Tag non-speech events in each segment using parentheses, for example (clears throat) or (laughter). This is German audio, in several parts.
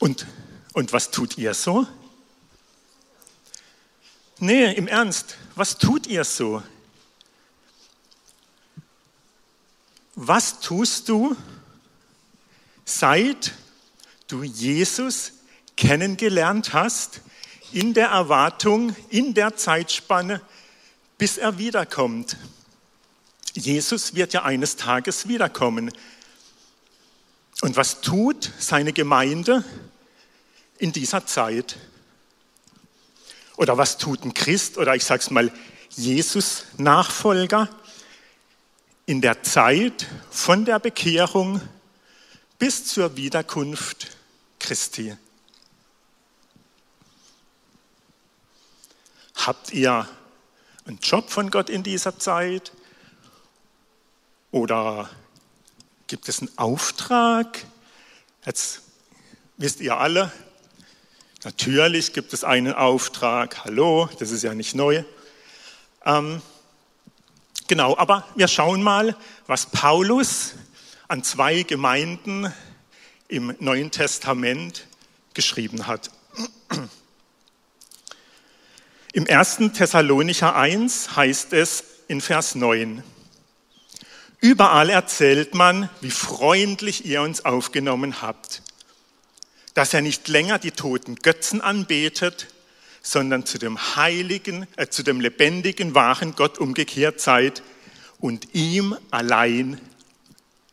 Und, und was tut ihr so? Nee, im Ernst, was tut ihr so? Was tust du, seit du Jesus kennengelernt hast, in der Erwartung, in der Zeitspanne, bis er wiederkommt? Jesus wird ja eines Tages wiederkommen. Und was tut seine Gemeinde in dieser Zeit? Oder was tut ein Christ oder ich sage es mal Jesus-Nachfolger in der Zeit von der Bekehrung bis zur Wiederkunft Christi? Habt ihr einen Job von Gott in dieser Zeit? Oder gibt es einen Auftrag? Jetzt wisst ihr alle, natürlich gibt es einen Auftrag. Hallo, das ist ja nicht neu. Ähm, genau, aber wir schauen mal, was Paulus an zwei Gemeinden im Neuen Testament geschrieben hat. Im 1. Thessalonicher 1 heißt es in Vers 9, Überall erzählt man, wie freundlich ihr uns aufgenommen habt, dass er nicht länger die toten Götzen anbetet, sondern zu dem heiligen, äh, zu dem lebendigen, wahren Gott umgekehrt seid und ihm allein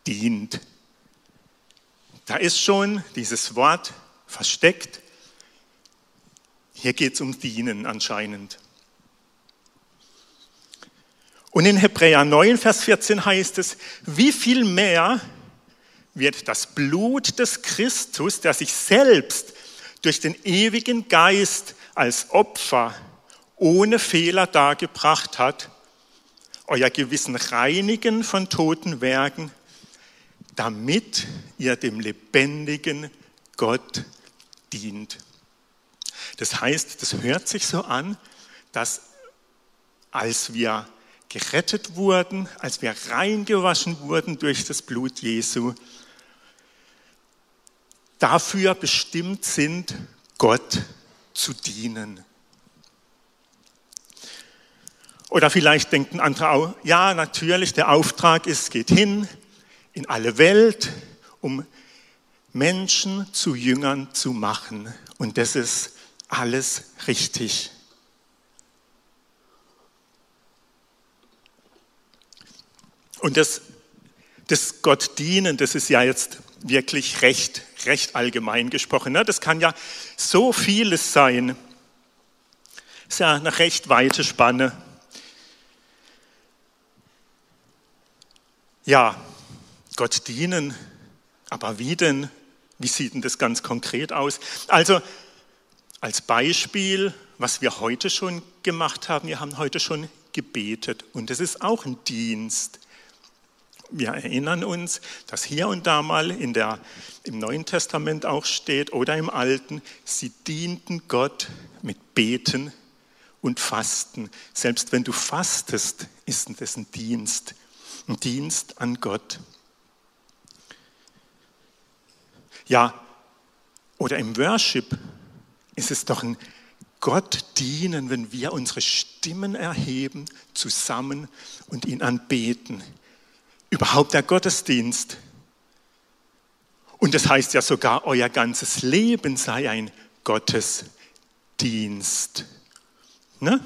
dient. Da ist schon dieses Wort versteckt. Hier geht es um Dienen anscheinend. Und in Hebräer 9, Vers 14 heißt es, wie viel mehr wird das Blut des Christus, der sich selbst durch den ewigen Geist als Opfer ohne Fehler dargebracht hat, euer Gewissen reinigen von toten Werken, damit ihr dem lebendigen Gott dient. Das heißt, das hört sich so an, dass als wir gerettet wurden, als wir reingewaschen wurden durch das Blut Jesu, dafür bestimmt sind, Gott zu dienen. Oder vielleicht denken andere auch, ja, natürlich, der Auftrag ist, geht hin in alle Welt, um Menschen zu Jüngern zu machen. Und das ist alles richtig. Und das, das Gott dienen, das ist ja jetzt wirklich recht, recht allgemein gesprochen. Ne? Das kann ja so vieles sein. Das ist ja eine recht weite Spanne. Ja, Gott dienen, aber wie denn? Wie sieht denn das ganz konkret aus? Also als Beispiel, was wir heute schon gemacht haben, wir haben heute schon gebetet und das ist auch ein Dienst wir erinnern uns, dass hier und da mal in der, im Neuen Testament auch steht oder im Alten, sie dienten Gott mit Beten und Fasten. Selbst wenn du fastest, ist das ein Dienst, ein Dienst an Gott. Ja, oder im Worship ist es doch ein Gott dienen, wenn wir unsere Stimmen erheben zusammen und ihn anbeten überhaupt der Gottesdienst. Und das heißt ja sogar, euer ganzes Leben sei ein Gottesdienst. Ne?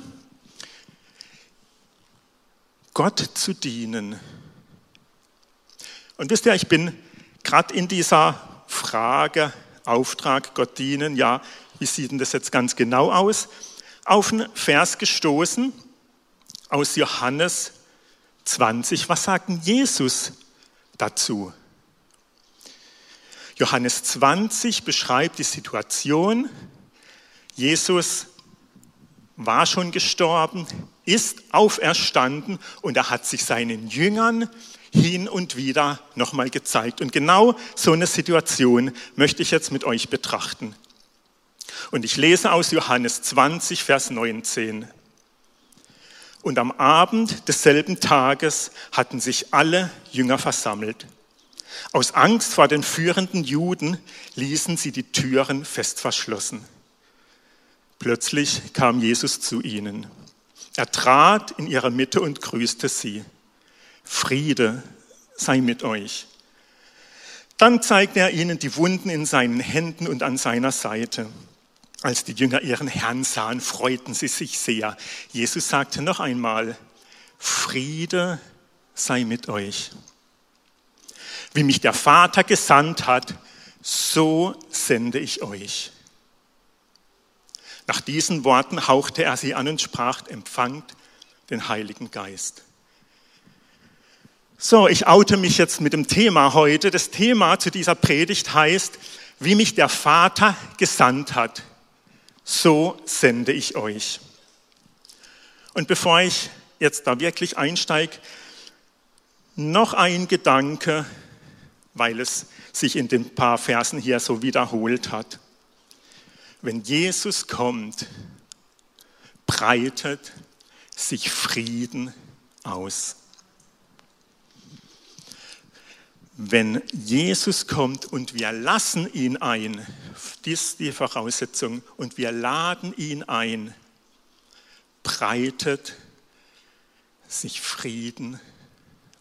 Gott zu dienen. Und wisst ihr, ich bin gerade in dieser Frage, Auftrag, Gott dienen, ja, wie sieht denn das jetzt ganz genau aus, auf einen Vers gestoßen aus Johannes 20. Was sagt Jesus dazu? Johannes 20 beschreibt die Situation. Jesus war schon gestorben, ist auferstanden und er hat sich seinen Jüngern hin und wieder nochmal gezeigt. Und genau so eine Situation möchte ich jetzt mit euch betrachten. Und ich lese aus Johannes 20, Vers 19. Und am Abend desselben Tages hatten sich alle Jünger versammelt. Aus Angst vor den führenden Juden ließen sie die Türen fest verschlossen. Plötzlich kam Jesus zu ihnen. Er trat in ihre Mitte und grüßte sie. Friede sei mit euch. Dann zeigte er ihnen die Wunden in seinen Händen und an seiner Seite. Als die Jünger ihren Herrn sahen, freuten sie sich sehr. Jesus sagte noch einmal, Friede sei mit euch. Wie mich der Vater gesandt hat, so sende ich euch. Nach diesen Worten hauchte er sie an und sprach, empfangt den Heiligen Geist. So, ich oute mich jetzt mit dem Thema heute. Das Thema zu dieser Predigt heißt, wie mich der Vater gesandt hat, so sende ich euch. Und bevor ich jetzt da wirklich einsteige, noch ein Gedanke, weil es sich in den paar Versen hier so wiederholt hat. Wenn Jesus kommt, breitet sich Frieden aus. Wenn Jesus kommt und wir lassen ihn ein, dies ist die Voraussetzung, und wir laden ihn ein, breitet sich Frieden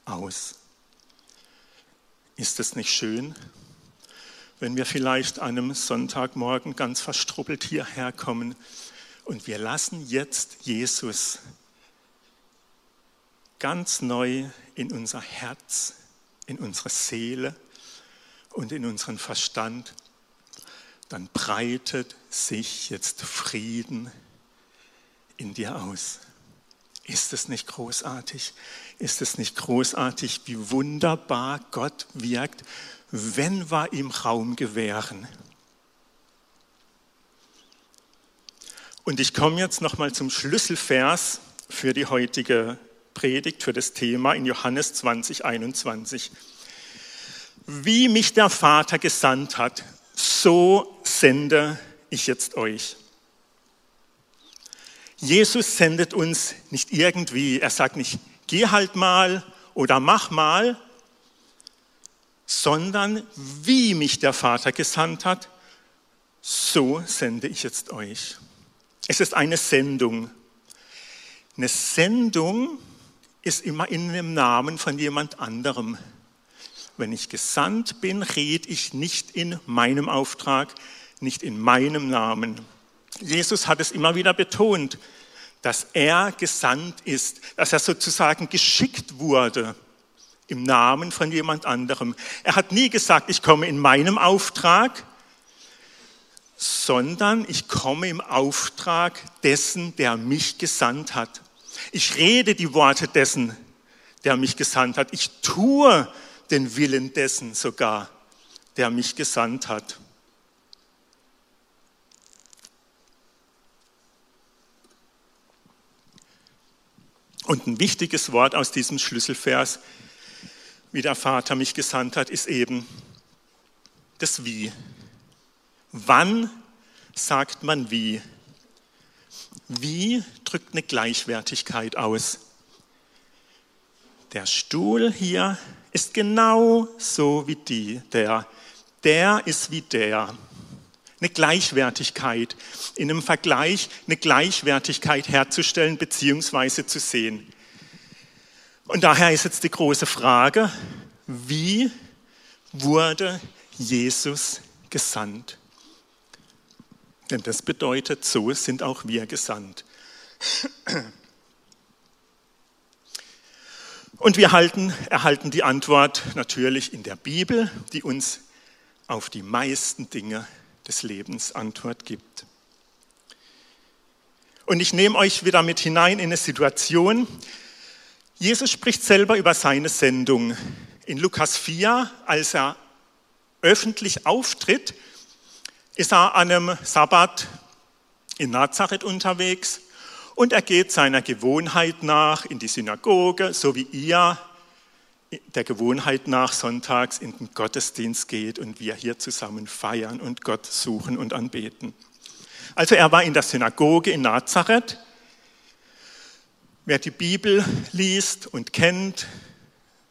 aus. Ist es nicht schön? wenn wir vielleicht an einem Sonntagmorgen ganz verstruppelt hierher kommen und wir lassen jetzt Jesus ganz neu in unser Herz, in unsere Seele und in unseren Verstand, dann breitet sich jetzt Frieden in dir aus. Ist es nicht großartig? Ist es nicht großartig, wie wunderbar Gott wirkt wenn wir ihm Raum gewähren. Und ich komme jetzt nochmal zum Schlüsselvers für die heutige Predigt, für das Thema in Johannes 20, 21. Wie mich der Vater gesandt hat, so sende ich jetzt euch. Jesus sendet uns nicht irgendwie. Er sagt nicht, geh halt mal oder mach mal, sondern wie mich der Vater gesandt hat, so sende ich jetzt euch. Es ist eine Sendung. Eine Sendung ist immer in dem Namen von jemand anderem. Wenn ich gesandt bin, rede ich nicht in meinem Auftrag, nicht in meinem Namen. Jesus hat es immer wieder betont, dass er gesandt ist, dass er sozusagen geschickt wurde im Namen von jemand anderem. Er hat nie gesagt, ich komme in meinem Auftrag, sondern ich komme im Auftrag dessen, der mich gesandt hat. Ich rede die Worte dessen, der mich gesandt hat. Ich tue den Willen dessen sogar, der mich gesandt hat. Und ein wichtiges Wort aus diesem Schlüsselvers wie der Vater mich gesandt hat, ist eben das Wie. Wann sagt man wie? Wie drückt eine Gleichwertigkeit aus? Der Stuhl hier ist genau so wie die, der. Der ist wie der. Eine Gleichwertigkeit, in einem Vergleich eine Gleichwertigkeit herzustellen bzw. zu sehen. Und daher ist jetzt die große Frage, wie wurde Jesus gesandt? Denn das bedeutet, so sind auch wir gesandt. Und wir halten, erhalten die Antwort natürlich in der Bibel, die uns auf die meisten Dinge des Lebens Antwort gibt. Und ich nehme euch wieder mit hinein in eine Situation, Jesus spricht selber über seine Sendung. In Lukas 4, als er öffentlich auftritt, ist er an einem Sabbat in Nazareth unterwegs und er geht seiner Gewohnheit nach in die Synagoge, so wie ihr der Gewohnheit nach sonntags in den Gottesdienst geht und wir hier zusammen feiern und Gott suchen und anbeten. Also er war in der Synagoge in Nazareth Wer die Bibel liest und kennt,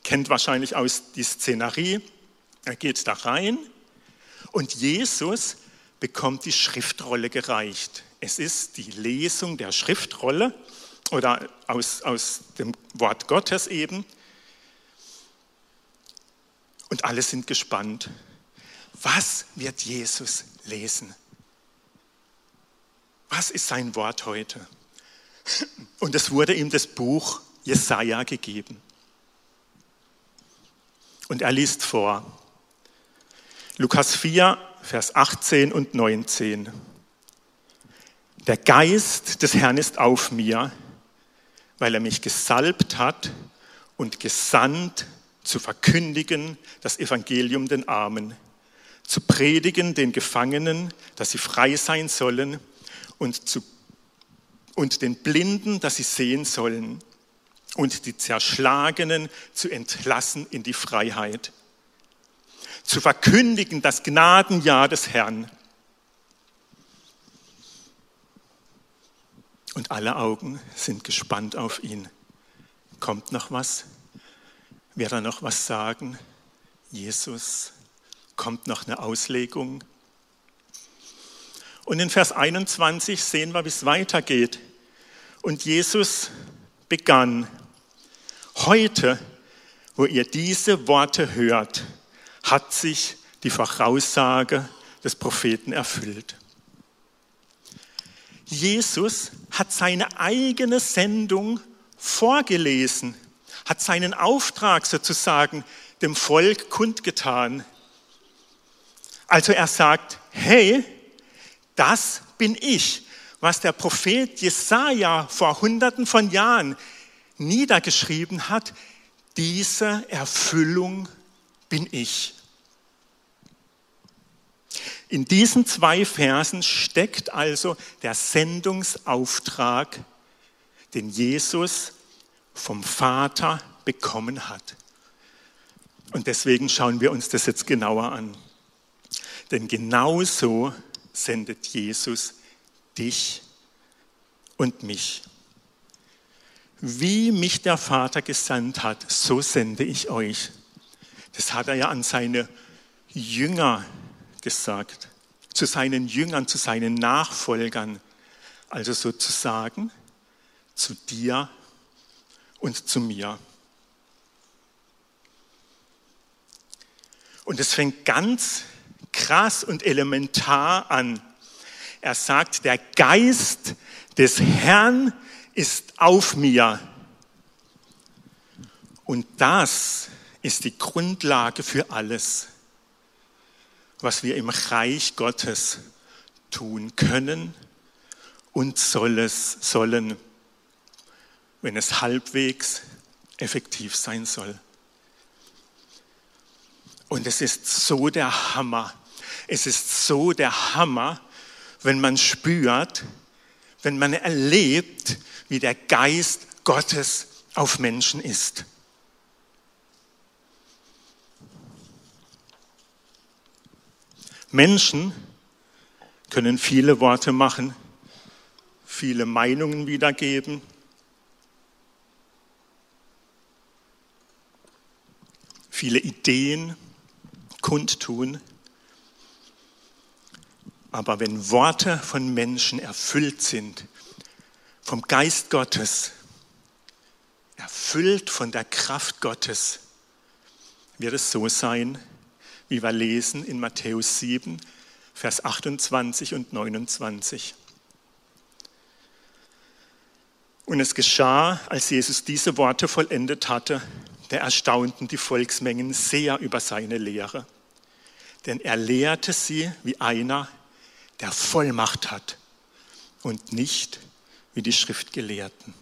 kennt wahrscheinlich aus die Szenerie. Er geht da rein und Jesus bekommt die Schriftrolle gereicht. Es ist die Lesung der Schriftrolle oder aus, aus dem Wort Gottes eben. Und alle sind gespannt. Was wird Jesus lesen? Was ist sein Wort heute? Und es wurde ihm das Buch Jesaja gegeben. Und er liest vor. Lukas 4, Vers 18 und 19. Der Geist des Herrn ist auf mir, weil er mich gesalbt hat und gesandt zu verkündigen das Evangelium den Armen, zu predigen den Gefangenen, dass sie frei sein sollen und, zu, und den Blinden, dass sie sehen sollen und die Zerschlagenen zu entlassen in die Freiheit, zu verkündigen das Gnadenjahr des Herrn. Und alle Augen sind gespannt auf ihn. Kommt noch was? Wird er noch was sagen? Jesus, kommt noch eine Auslegung? Und in Vers 21 sehen wir, wie es weitergeht. Und Jesus begann, heute, wo ihr diese Worte hört, hat sich die Voraussage des Propheten erfüllt. Jesus hat seine eigene Sendung vorgelesen, hat seinen Auftrag sozusagen dem Volk kundgetan. Also er sagt, hey, das bin ich, was der Prophet Jesaja vor Hunderten von Jahren niedergeschrieben hat. Diese Erfüllung bin ich. In diesen zwei Versen steckt also der Sendungsauftrag, den Jesus vom Vater bekommen hat. Und deswegen schauen wir uns das jetzt genauer an. Denn genauso sendet Jesus dich und mich. Wie mich der Vater gesandt hat, so sende ich euch. Das hat er ja an seine Jünger gesagt, zu seinen Jüngern, zu seinen Nachfolgern, also sozusagen zu dir und zu mir. Und es fängt ganz krass und elementar an. Er sagt, der Geist des Herrn ist auf mir. Und das ist die Grundlage für alles, was wir im Reich Gottes tun können und sollen, wenn es halbwegs effektiv sein soll. Und es ist so der Hammer. Es ist so der Hammer, wenn man spürt, wenn man erlebt, wie der Geist Gottes auf Menschen ist. Menschen können viele Worte machen, viele Meinungen wiedergeben. viele Ideen kundtun. Aber wenn Worte von Menschen erfüllt sind, vom Geist Gottes, erfüllt von der Kraft Gottes, wird es so sein, wie wir lesen in Matthäus 7, Vers 28 und 29. Und es geschah, als Jesus diese Worte vollendet hatte, da erstaunten die Volksmengen sehr über seine Lehre. Denn er lehrte sie wie einer, der Vollmacht hat und nicht wie die Schriftgelehrten.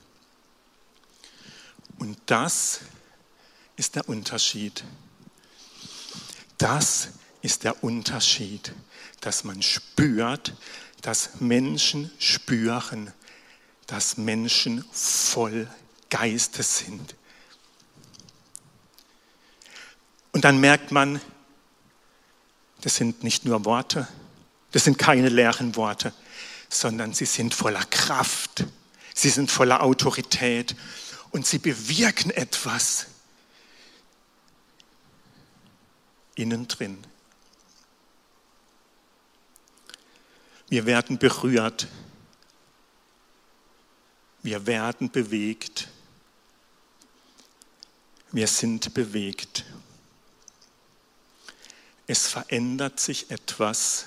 Und das ist der Unterschied. Das ist der Unterschied, dass man spürt, dass Menschen spüren, dass Menschen voll Geistes sind. Und dann merkt man, das sind nicht nur Worte, das sind keine leeren Worte, sondern sie sind voller Kraft, sie sind voller Autorität und sie bewirken etwas. Innen drin. Wir werden berührt. Wir werden bewegt. Wir sind bewegt. Es verändert sich etwas.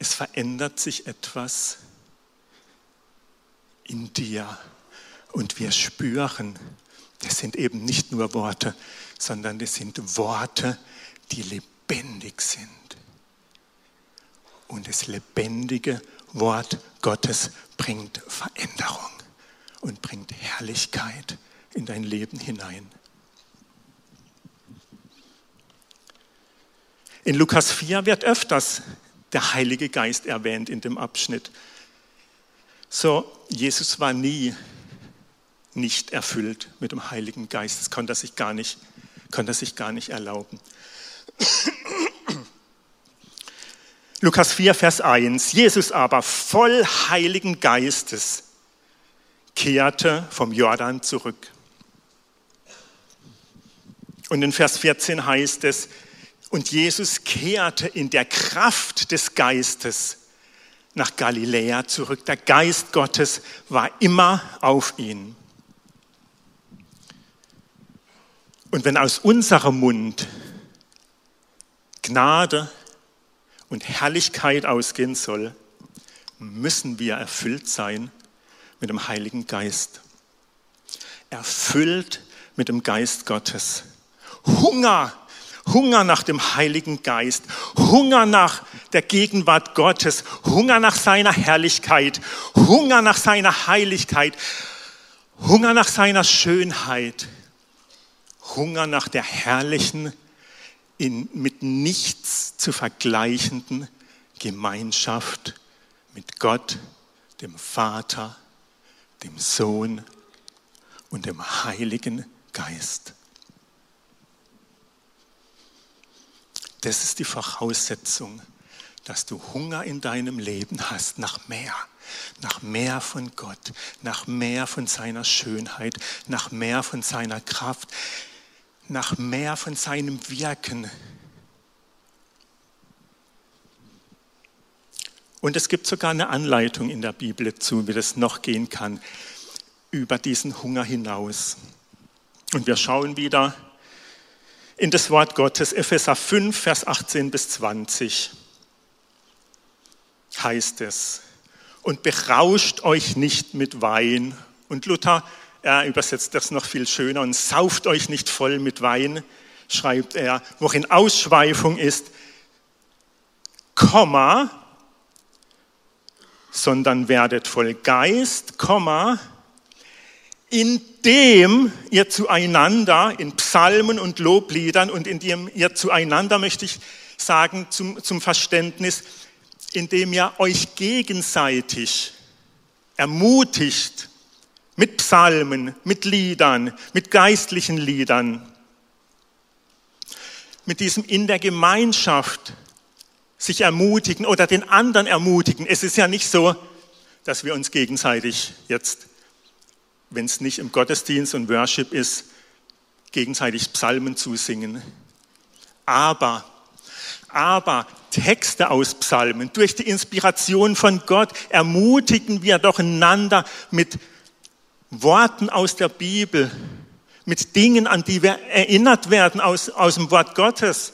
Es verändert sich etwas in dir. Und wir spüren, das sind eben nicht nur Worte, sondern das sind Worte, die lebendig sind. Und das lebendige Wort Gottes bringt Veränderung und bringt Herrlichkeit in dein Leben hinein. In Lukas 4 wird öfters der Heilige Geist erwähnt in dem Abschnitt. So, Jesus war nie nicht erfüllt mit dem Heiligen Geist. Das konnte er sich gar nicht, konnte er sich gar nicht erlauben. (clears throat) Lukas 4, Vers 1. Jesus aber voll Heiligen Geistes kehrte vom Jordan zurück. Und in Vers 14 heißt es, und Jesus kehrte in der Kraft des Geistes nach Galiläa zurück. Der Geist Gottes war immer auf ihn. Und wenn aus unserem Mund Gnade und Herrlichkeit ausgehen soll, müssen wir erfüllt sein mit dem Heiligen Geist. Erfüllt mit dem Geist Gottes. Hunger, Hunger nach dem Heiligen Geist, Hunger nach der Gegenwart Gottes, Hunger nach seiner Herrlichkeit, Hunger nach seiner Heiligkeit, Hunger nach seiner Schönheit. Hunger nach der herrlichen, in, mit nichts zu vergleichenden Gemeinschaft mit Gott, dem Vater, dem Sohn und dem Heiligen Geist. Das ist die Voraussetzung, dass du Hunger in deinem Leben hast nach mehr, nach mehr von Gott, nach mehr von seiner Schönheit, nach mehr von seiner Kraft, nach mehr von seinem Wirken. Und es gibt sogar eine Anleitung in der Bibel dazu, wie das noch gehen kann, über diesen Hunger hinaus. Und wir schauen wieder in das Wort Gottes, Epheser 5, Vers 18 bis 20 heißt es, und berauscht euch nicht mit Wein. Und Luther er übersetzt das noch viel schöner. Und sauft euch nicht voll mit Wein, schreibt er, worin Ausschweifung ist, Komma, sondern werdet voll Geist, Komma, indem ihr zueinander in Psalmen und Lobliedern und indem ihr zueinander, möchte ich sagen, zum, zum Verständnis, indem ihr euch gegenseitig ermutigt, mit Psalmen, mit Liedern, mit geistlichen Liedern, mit diesem in der Gemeinschaft sich ermutigen oder den anderen ermutigen. Es ist ja nicht so, dass wir uns gegenseitig jetzt, wenn es nicht im Gottesdienst und Worship ist, gegenseitig Psalmen zusingen. Aber, aber Texte aus Psalmen, durch die Inspiration von Gott ermutigen wir doch einander mit Worten aus der Bibel, mit Dingen, an die wir erinnert werden aus, aus dem Wort Gottes.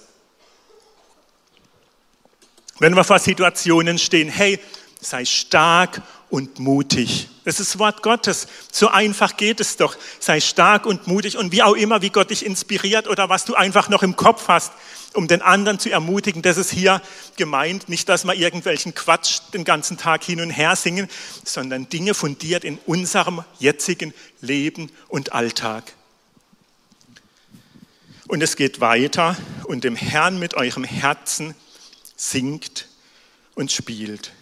Wenn wir vor Situationen stehen, hey, sei stark und mutig. Das ist das Wort Gottes. So einfach geht es doch. Sei stark und mutig und wie auch immer, wie Gott dich inspiriert oder was du einfach noch im Kopf hast, um den anderen zu ermutigen. Das ist hier gemeint. Nicht, dass wir irgendwelchen Quatsch den ganzen Tag hin und her singen, sondern Dinge fundiert in unserem jetzigen Leben und Alltag. Und es geht weiter und dem Herrn mit eurem Herzen singt und spielt.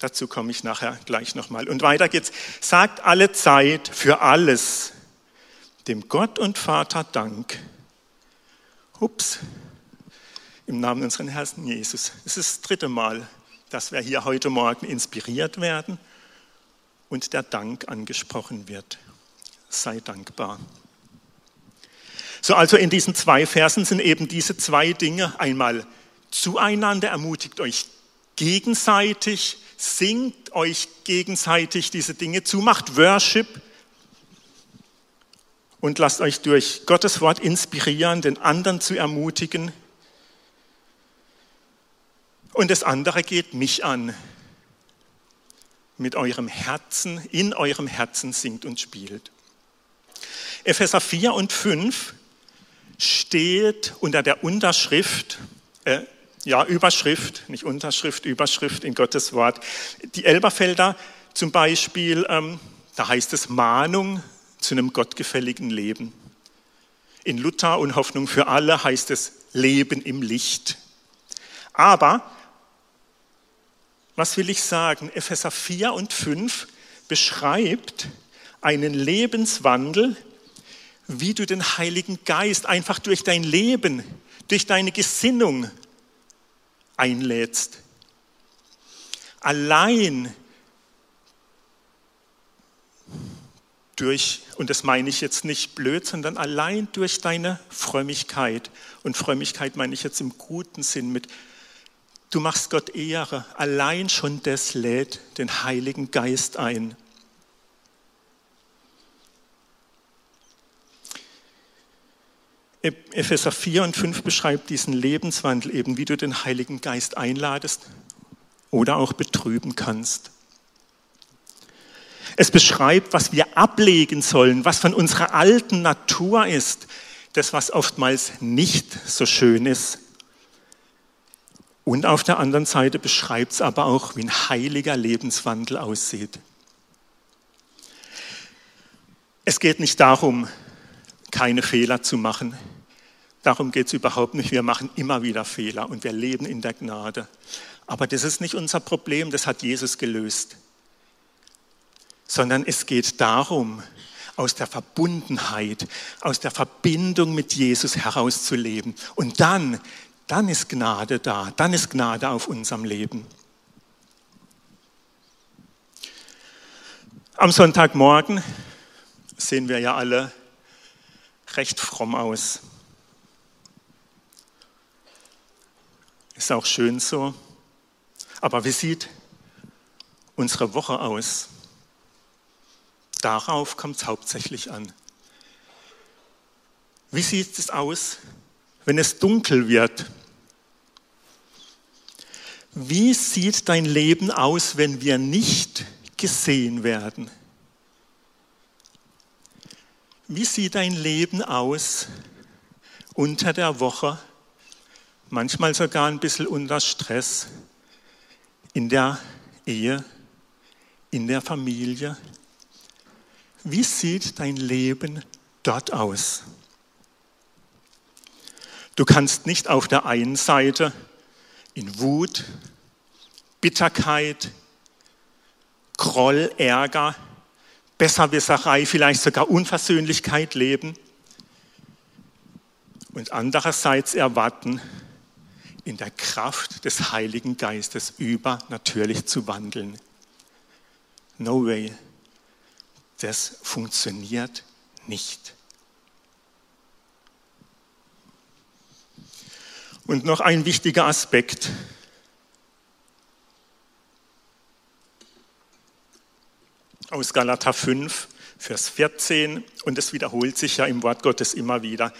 Dazu komme ich nachher gleich nochmal. Und weiter geht's. Sagt alle Zeit für alles dem Gott und Vater Dank. Ups, im Namen unseres Herrn Jesus. Es ist das dritte Mal, dass wir hier heute Morgen inspiriert werden und der Dank angesprochen wird. Sei dankbar. So, also in diesen zwei Versen sind eben diese zwei Dinge einmal zueinander, ermutigt euch gegenseitig, singt euch gegenseitig diese Dinge zu, macht Worship und lasst euch durch Gottes Wort inspirieren, den anderen zu ermutigen. Und das andere geht mich an. Mit eurem Herzen, in eurem Herzen singt und spielt. Epheser 4 und 5 steht unter der Unterschrift, äh, ja, Überschrift, nicht Unterschrift, Überschrift in Gottes Wort. Die Elberfelder zum Beispiel, ähm, da heißt es Mahnung zu einem gottgefälligen Leben. In Luther und Hoffnung für alle heißt es Leben im Licht. Aber, was will ich sagen? Epheser 4 und 5 beschreibt einen Lebenswandel, wie du den Heiligen Geist einfach durch dein Leben, durch deine Gesinnung einlädst. Allein durch, und das meine ich jetzt nicht blöd, sondern allein durch deine Frömmigkeit. Und Frömmigkeit meine ich jetzt im guten Sinn mit, du machst Gott Ehre. Allein schon das lädt den Heiligen Geist ein. Epheser 4 und 5 beschreibt diesen Lebenswandel eben, wie du den Heiligen Geist einladest oder auch betrüben kannst. Es beschreibt, was wir ablegen sollen, was von unserer alten Natur ist, das, was oftmals nicht so schön ist. Und auf der anderen Seite beschreibt es aber auch, wie ein heiliger Lebenswandel aussieht. Es geht nicht darum, keine Fehler zu machen. Darum geht es überhaupt nicht. Wir machen immer wieder Fehler und wir leben in der Gnade. Aber das ist nicht unser Problem, das hat Jesus gelöst. Sondern es geht darum, aus der Verbundenheit, aus der Verbindung mit Jesus herauszuleben. Und dann, dann ist Gnade da, dann ist Gnade auf unserem Leben. Am Sonntagmorgen sehen wir ja alle recht fromm aus. Ist auch schön so. Aber wie sieht unsere Woche aus? Darauf kommt es hauptsächlich an. Wie sieht es aus, wenn es dunkel wird? Wie sieht dein Leben aus, wenn wir nicht gesehen werden? Wie sieht dein Leben aus unter der Woche, manchmal sogar ein bisschen unter Stress, in der Ehe, in der Familie? Wie sieht dein Leben dort aus? Du kannst nicht auf der einen Seite in Wut, Bitterkeit, Groll, Ärger, Besserwisserei, vielleicht sogar Unversöhnlichkeit leben und andererseits erwarten, in der Kraft des Heiligen Geistes übernatürlich zu wandeln. No way. Das funktioniert nicht. Und noch ein wichtiger Aspekt. aus Galater 5, Vers 14, und es wiederholt sich ja im Wort Gottes immer wieder.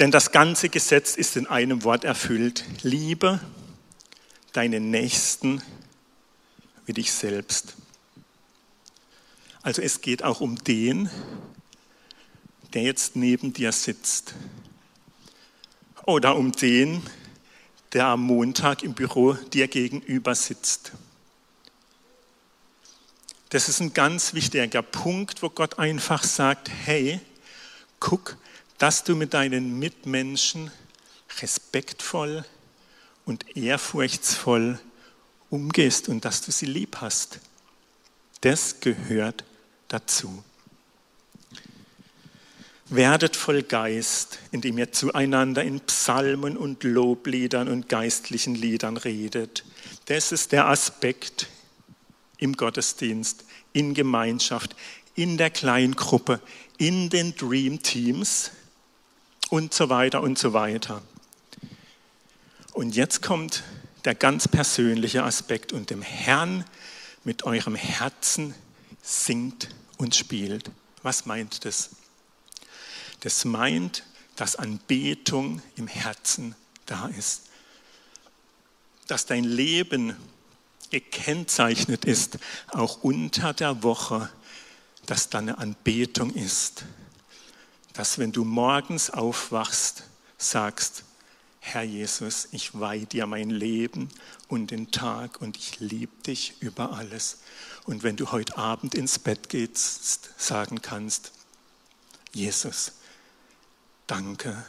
Denn das ganze Gesetz ist in einem Wort erfüllt. Liebe deinen Nächsten wie dich selbst. Also es geht auch um den, der jetzt neben dir sitzt. Oder um den, der am Montag im Büro dir gegenüber sitzt. Das ist ein ganz wichtiger Punkt, wo Gott einfach sagt, hey, guck, dass du mit deinen Mitmenschen respektvoll und ehrfurchtsvoll umgehst und dass du sie lieb hast. Das gehört dazu. Werdet voll Geist, indem ihr zueinander in Psalmen und Lobliedern und geistlichen Liedern redet. Das ist der Aspekt, im Gottesdienst, in Gemeinschaft, in der Kleingruppe, in den Dream Teams und so weiter und so weiter. Und jetzt kommt der ganz persönliche Aspekt und dem Herrn mit eurem Herzen singt und spielt. Was meint das? Das meint, dass Anbetung im Herzen da ist. Dass dein Leben gekennzeichnet ist, auch unter der Woche, dass da eine Anbetung ist. Dass wenn du morgens aufwachst, sagst, Herr Jesus, ich weihe dir mein Leben und den Tag und ich liebe dich über alles. Und wenn du heute Abend ins Bett gehst, sagen kannst, Jesus, danke,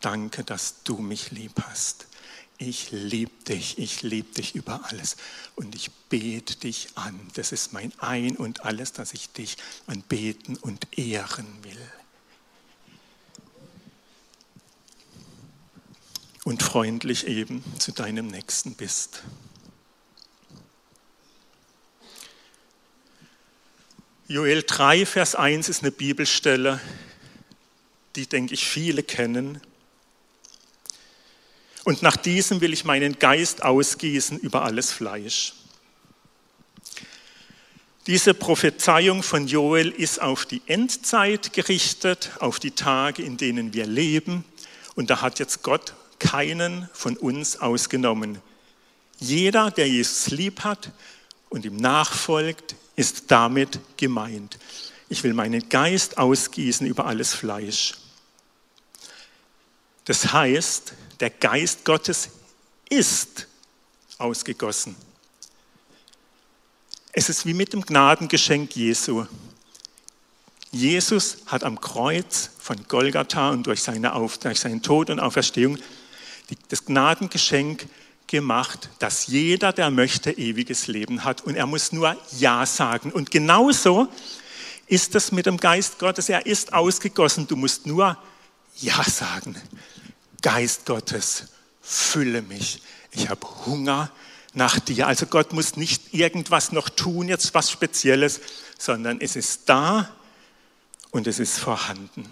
danke, dass du mich lieb hast. Ich liebe dich, ich liebe dich über alles und ich bete dich an. Das ist mein Ein und alles, dass ich dich anbeten und ehren will. Und freundlich eben zu deinem Nächsten bist. Joel 3, Vers 1 ist eine Bibelstelle, die, denke ich, viele kennen. Und nach diesem will ich meinen Geist ausgießen über alles Fleisch. Diese Prophezeiung von Joel ist auf die Endzeit gerichtet, auf die Tage, in denen wir leben. Und da hat jetzt Gott keinen von uns ausgenommen. Jeder, der Jesus lieb hat und ihm nachfolgt, ist damit gemeint. Ich will meinen Geist ausgießen über alles Fleisch. Das heißt, der Geist Gottes ist ausgegossen. Es ist wie mit dem Gnadengeschenk Jesu. Jesus hat am Kreuz von Golgatha und durch, seine Auf, durch seinen Tod und Auferstehung das Gnadengeschenk gemacht, dass jeder, der möchte, ewiges Leben hat. Und er muss nur Ja sagen. Und genauso ist es mit dem Geist Gottes. Er ist ausgegossen. Du musst nur Ja sagen. Geist Gottes, fülle mich. Ich habe Hunger nach dir. Also Gott muss nicht irgendwas noch tun, jetzt was Spezielles, sondern es ist da und es ist vorhanden.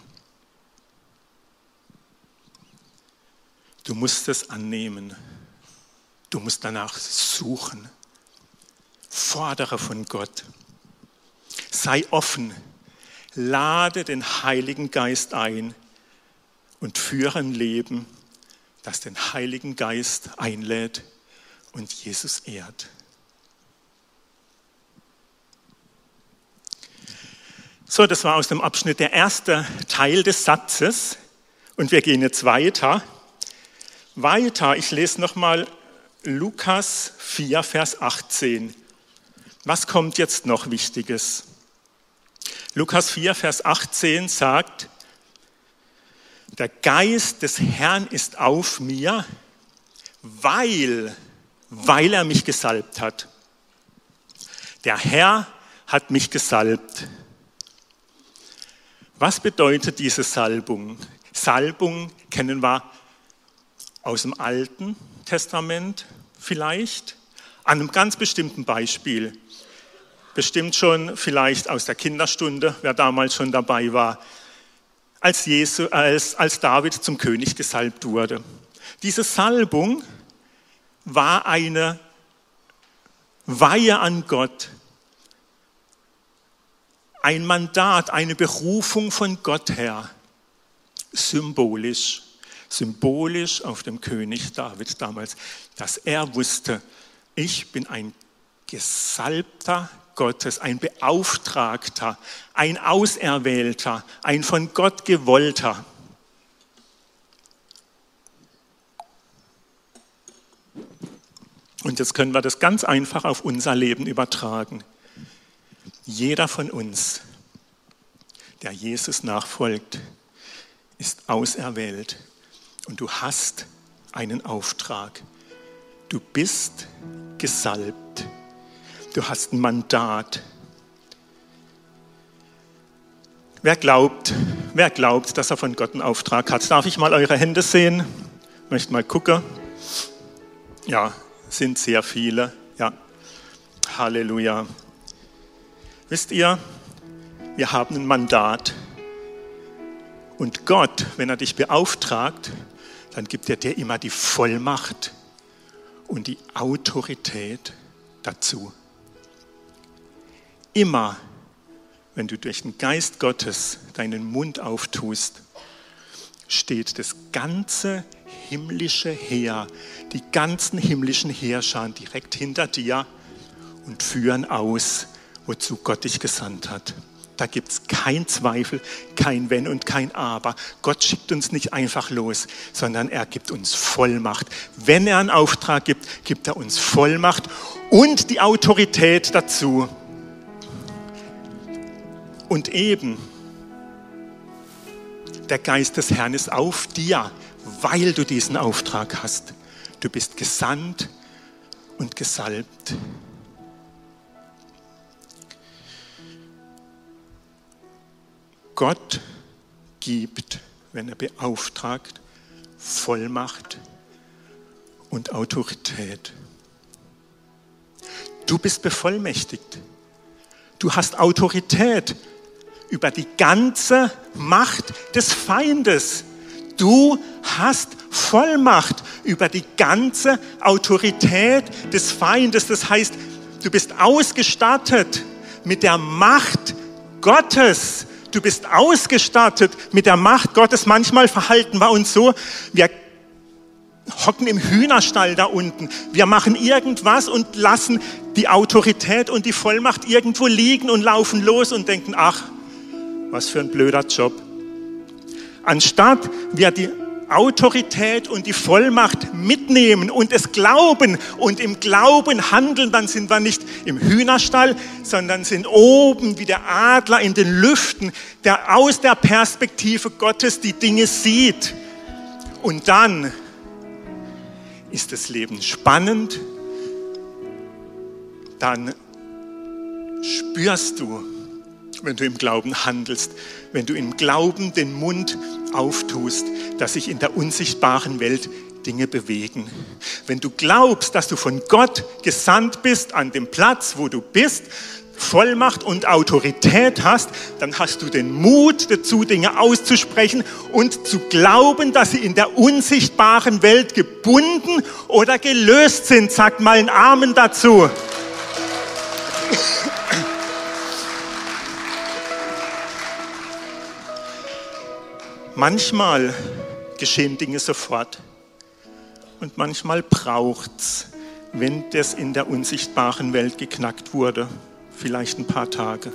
Du musst es annehmen. Du musst danach suchen. Fordere von Gott. Sei offen. Lade den Heiligen Geist ein und führe ein Leben, das den Heiligen Geist einlädt und Jesus ehrt. So, das war aus dem Abschnitt der erste Teil des Satzes. Und wir gehen jetzt weiter. Weiter, ich lese nochmal Lukas 4, Vers 18. Was kommt jetzt noch Wichtiges? Lukas 4, Vers 18 sagt, der Geist des Herrn ist auf mir, weil, weil er mich gesalbt hat. Der Herr hat mich gesalbt. Was bedeutet diese Salbung? Salbung kennen wir aus dem Alten Testament vielleicht, an einem ganz bestimmten Beispiel. Bestimmt schon vielleicht aus der Kinderstunde, wer damals schon dabei war als, Jesu, als, als David zum König gesalbt wurde. Diese Salbung war eine Weihe an Gott, ein Mandat, eine Berufung von Gott her, symbolisch, symbolisch auf dem König David damals, dass er wusste, ich bin ein gesalbter Gottes, ein Beauftragter, ein Auserwählter, ein von Gott gewollter. Und jetzt können wir das ganz einfach auf unser Leben übertragen. Jeder von uns, der Jesus nachfolgt, ist auserwählt und du hast einen Auftrag. Du bist gesalbt. Du hast ein Mandat. Wer glaubt, wer glaubt, dass er von Gott einen Auftrag hat? Darf ich mal eure Hände sehen? Ich möchte mal gucken. Ja, sind sehr viele. Ja, Halleluja. Wisst ihr, wir haben ein Mandat. Und Gott, wenn er dich beauftragt, dann gibt er dir immer die Vollmacht und die Autorität dazu. Immer, wenn du durch den Geist Gottes deinen Mund auftust, steht das ganze himmlische Heer, die ganzen himmlischen Heerscharen direkt hinter dir und führen aus, wozu Gott dich gesandt hat. Da gibt es kein Zweifel, kein Wenn und kein Aber. Gott schickt uns nicht einfach los, sondern er gibt uns Vollmacht. Wenn er einen Auftrag gibt, gibt er uns Vollmacht und die Autorität dazu. Und eben, der Geist des Herrn ist auf dir, weil du diesen Auftrag hast. Du bist gesandt und gesalbt. Gott gibt, wenn er beauftragt, Vollmacht und Autorität. Du bist bevollmächtigt. Du hast Autorität über die ganze Macht des Feindes. Du hast Vollmacht über die ganze Autorität des Feindes. Das heißt, du bist ausgestattet mit der Macht Gottes. Du bist ausgestattet mit der Macht Gottes. Manchmal verhalten wir uns so, wir hocken im Hühnerstall da unten. Wir machen irgendwas und lassen die Autorität und die Vollmacht irgendwo liegen und laufen los und denken, ach, was für ein blöder Job. Anstatt wir die Autorität und die Vollmacht mitnehmen und es glauben und im Glauben handeln, dann sind wir nicht im Hühnerstall, sondern sind oben wie der Adler in den Lüften, der aus der Perspektive Gottes die Dinge sieht. Und dann ist das Leben spannend, dann spürst du, wenn du im Glauben handelst, wenn du im Glauben den Mund auftust, dass sich in der unsichtbaren Welt Dinge bewegen. Wenn du glaubst, dass du von Gott gesandt bist an dem Platz, wo du bist, Vollmacht und Autorität hast, dann hast du den Mut dazu, Dinge auszusprechen und zu glauben, dass sie in der unsichtbaren Welt gebunden oder gelöst sind. Sagt mal einen Amen dazu. Manchmal geschehen Dinge sofort und manchmal braucht es, wenn das in der unsichtbaren Welt geknackt wurde, vielleicht ein paar Tage.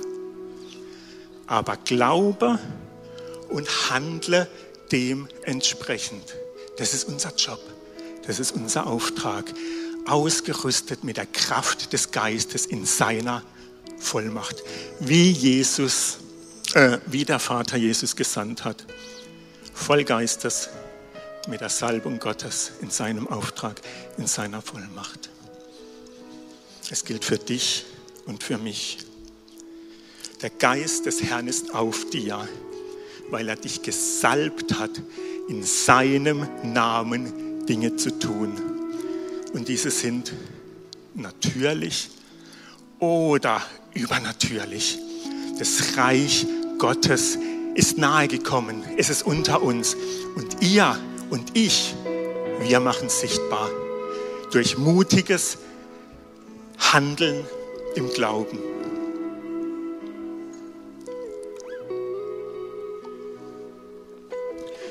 Aber glaube und handle dementsprechend. Das ist unser Job, das ist unser Auftrag, ausgerüstet mit der Kraft des Geistes in seiner Vollmacht, wie Jesus, äh, wie der Vater Jesus gesandt hat voll Geistes, mit der Salbung Gottes in seinem Auftrag, in seiner Vollmacht. Es gilt für dich und für mich. Der Geist des Herrn ist auf dir, weil er dich gesalbt hat, in seinem Namen Dinge zu tun. Und diese sind natürlich oder übernatürlich. Das Reich Gottes ist nahe gekommen, es ist unter uns. Und ihr und ich, wir machen es sichtbar durch mutiges Handeln im Glauben.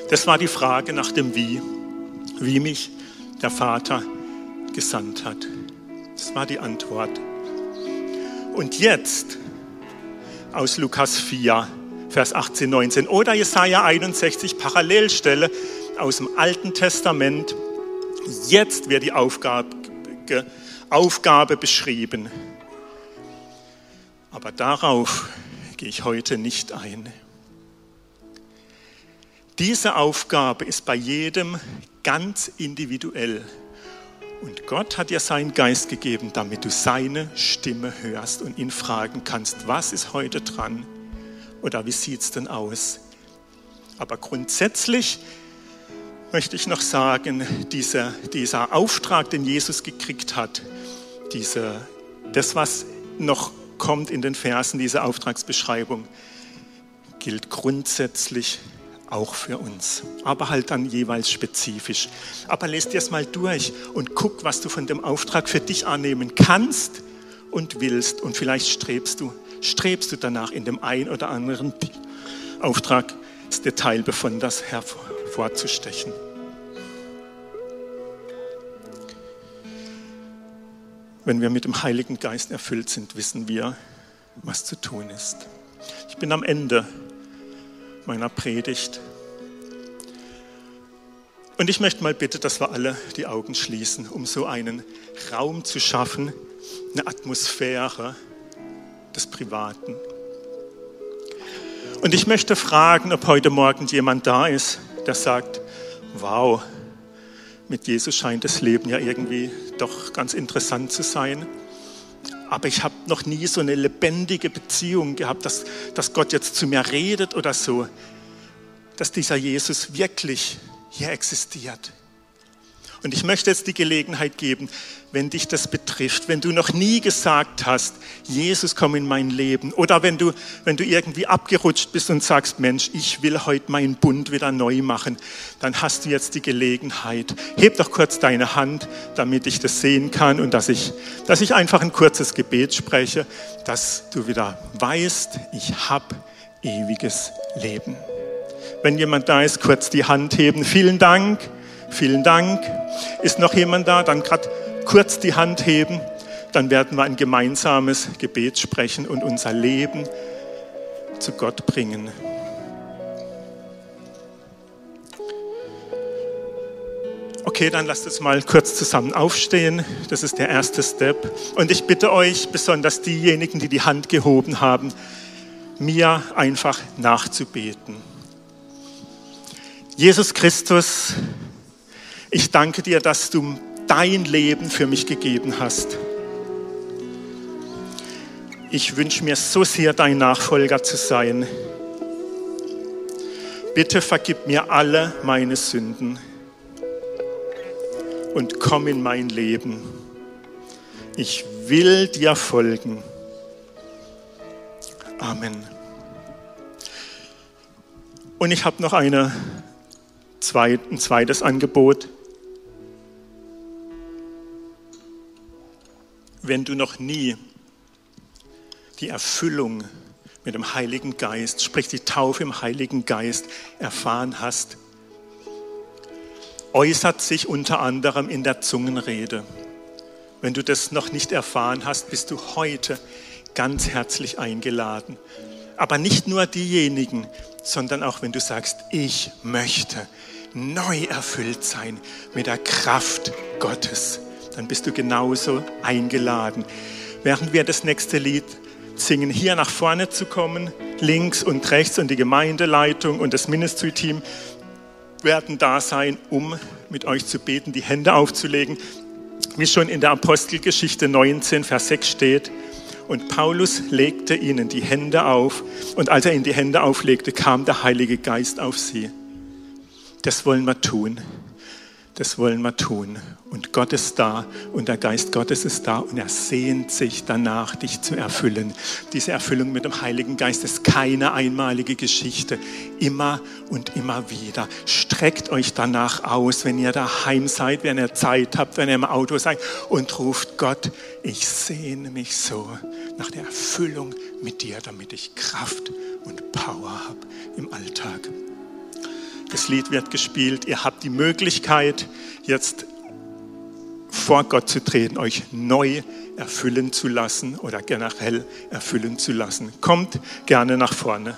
Das war die Frage nach dem Wie, wie mich der Vater gesandt hat. Das war die Antwort. Und jetzt aus Lukas 4, Vers 18, 19. Oder Jesaja 61, Parallelstelle aus dem Alten Testament. Jetzt wird die Aufgabe, Aufgabe beschrieben. Aber darauf gehe ich heute nicht ein. Diese Aufgabe ist bei jedem ganz individuell. Und Gott hat dir seinen Geist gegeben, damit du seine Stimme hörst und ihn fragen kannst, was ist heute dran? Oder wie sieht es denn aus? Aber grundsätzlich möchte ich noch sagen, dieser, dieser Auftrag, den Jesus gekriegt hat, diese, das, was noch kommt in den Versen, diese Auftragsbeschreibung, gilt grundsätzlich auch für uns, aber halt dann jeweils spezifisch. Aber lest dir es mal durch und guck, was du von dem Auftrag für dich annehmen kannst und willst. Und vielleicht strebst du, strebst du danach in dem ein oder anderen Auftrag das Detail besonders hervorzustechen. Wenn wir mit dem Heiligen Geist erfüllt sind, wissen wir, was zu tun ist. Ich bin am Ende meiner Predigt. Und ich möchte mal bitte, dass wir alle die Augen schließen, um so einen Raum zu schaffen, eine Atmosphäre des Privaten. Und ich möchte fragen, ob heute Morgen jemand da ist, der sagt, wow, mit Jesus scheint das Leben ja irgendwie doch ganz interessant zu sein aber ich habe noch nie so eine lebendige Beziehung gehabt, dass, dass Gott jetzt zu mir redet oder so, dass dieser Jesus wirklich hier existiert. Und ich möchte jetzt die Gelegenheit geben, wenn dich das betrifft, wenn du noch nie gesagt hast, Jesus komm in mein Leben oder wenn du, wenn du irgendwie abgerutscht bist und sagst, Mensch, ich will heute meinen Bund wieder neu machen, dann hast du jetzt die Gelegenheit. Heb doch kurz deine Hand, damit ich das sehen kann und dass ich, dass ich einfach ein kurzes Gebet spreche, dass du wieder weißt, ich habe ewiges Leben. Wenn jemand da ist, kurz die Hand heben. Vielen Dank. Vielen Dank. Ist noch jemand da? Dann gerade kurz die Hand heben. Dann werden wir ein gemeinsames Gebet sprechen und unser Leben zu Gott bringen. Okay, dann lasst uns mal kurz zusammen aufstehen. Das ist der erste Step. Und ich bitte euch, besonders diejenigen, die die Hand gehoben haben, mir einfach nachzubeten. Jesus Christus, ich danke dir, dass du dein Leben für mich gegeben hast. Ich wünsche mir so sehr, dein Nachfolger zu sein. Bitte vergib mir alle meine Sünden und komm in mein Leben. Ich will dir folgen. Amen. Und ich habe noch eine, ein zweites Angebot. Wenn du noch nie die Erfüllung mit dem Heiligen Geist, sprich die Taufe im Heiligen Geist erfahren hast, äußert sich unter anderem in der Zungenrede. Wenn du das noch nicht erfahren hast, bist du heute ganz herzlich eingeladen. Aber nicht nur diejenigen, sondern auch wenn du sagst, ich möchte neu erfüllt sein mit der Kraft Gottes dann bist du genauso eingeladen. Während wir das nächste Lied singen, hier nach vorne zu kommen, links und rechts und die Gemeindeleitung und das Ministry-Team werden da sein, um mit euch zu beten, die Hände aufzulegen, wie schon in der Apostelgeschichte 19, Vers 6 steht. Und Paulus legte ihnen die Hände auf und als er ihnen die Hände auflegte, kam der Heilige Geist auf sie. Das wollen wir tun. Das wollen wir tun. Und Gott ist da und der Geist Gottes ist da und er sehnt sich danach, dich zu erfüllen. Diese Erfüllung mit dem Heiligen Geist ist keine einmalige Geschichte. Immer und immer wieder. Streckt euch danach aus, wenn ihr daheim seid, wenn ihr Zeit habt, wenn ihr im Auto seid und ruft Gott, ich sehne mich so nach der Erfüllung mit dir, damit ich Kraft und Power habe im Alltag. Das Lied wird gespielt. Ihr habt die Möglichkeit, jetzt vor Gott zu treten, euch neu erfüllen zu lassen oder generell erfüllen zu lassen. Kommt gerne nach vorne.